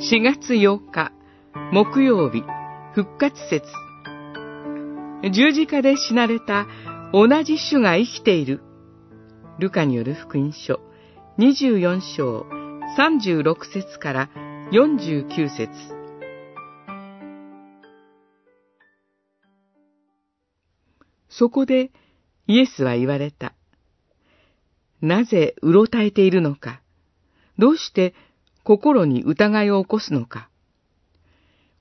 4月8日木曜日復活節。十字架で死なれた同じ主が生きている。ルカによる福音書24章36節から49節。そこでイエスは言われた。なぜうろたえているのか。どうして心に疑いを起こすのか。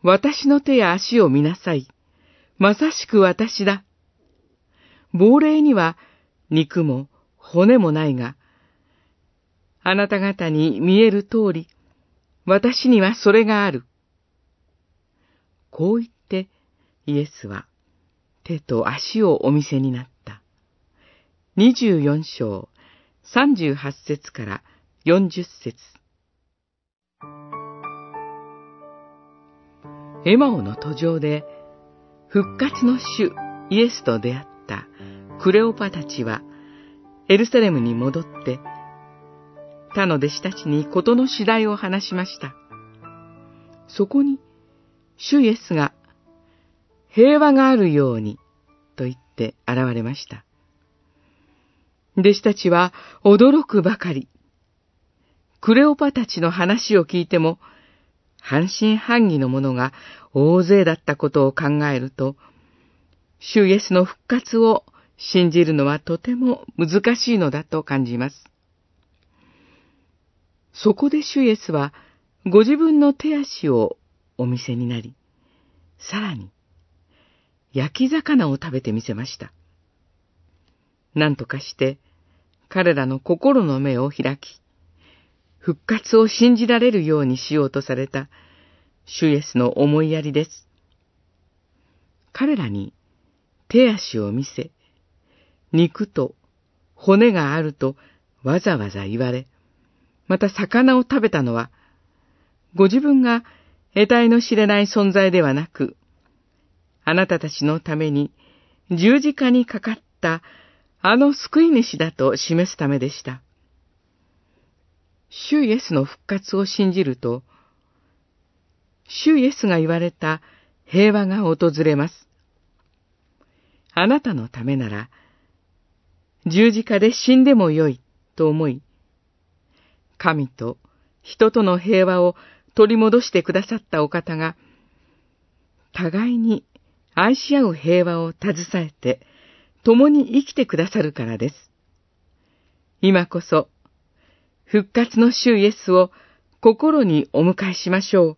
私の手や足を見なさい。まさしく私だ。亡霊には肉も骨もないが、あなた方に見える通り、私にはそれがある。こう言ってイエスは手と足をお見せになった。24章38節から40節エマオの途上で復活の主イエスと出会ったクレオパたちはエルサレムに戻って他の弟子たちに事の次第を話しました。そこに主イエスが平和があるようにと言って現れました。弟子たちは驚くばかり。クレオパたちの話を聞いても半信半疑の者が大勢だったことを考えると、主イエスの復活を信じるのはとても難しいのだと感じます。そこで主イエスはご自分の手足をお見せになり、さらに焼き魚を食べてみせました。何とかして彼らの心の目を開き、復活を信じられるようにしようとされた主イエスの思いやりです。彼らに手足を見せ、肉と骨があるとわざわざ言われ、また魚を食べたのは、ご自分が得体の知れない存在ではなく、あなたたちのために十字架にかかったあの救い主だと示すためでした。主イエスの復活を信じると、主イエスが言われた平和が訪れます。あなたのためなら、十字架で死んでもよいと思い、神と人との平和を取り戻してくださったお方が、互いに愛し合う平和を携えて、共に生きてくださるからです。今こそ復活の主イエスを心にお迎えしましょう。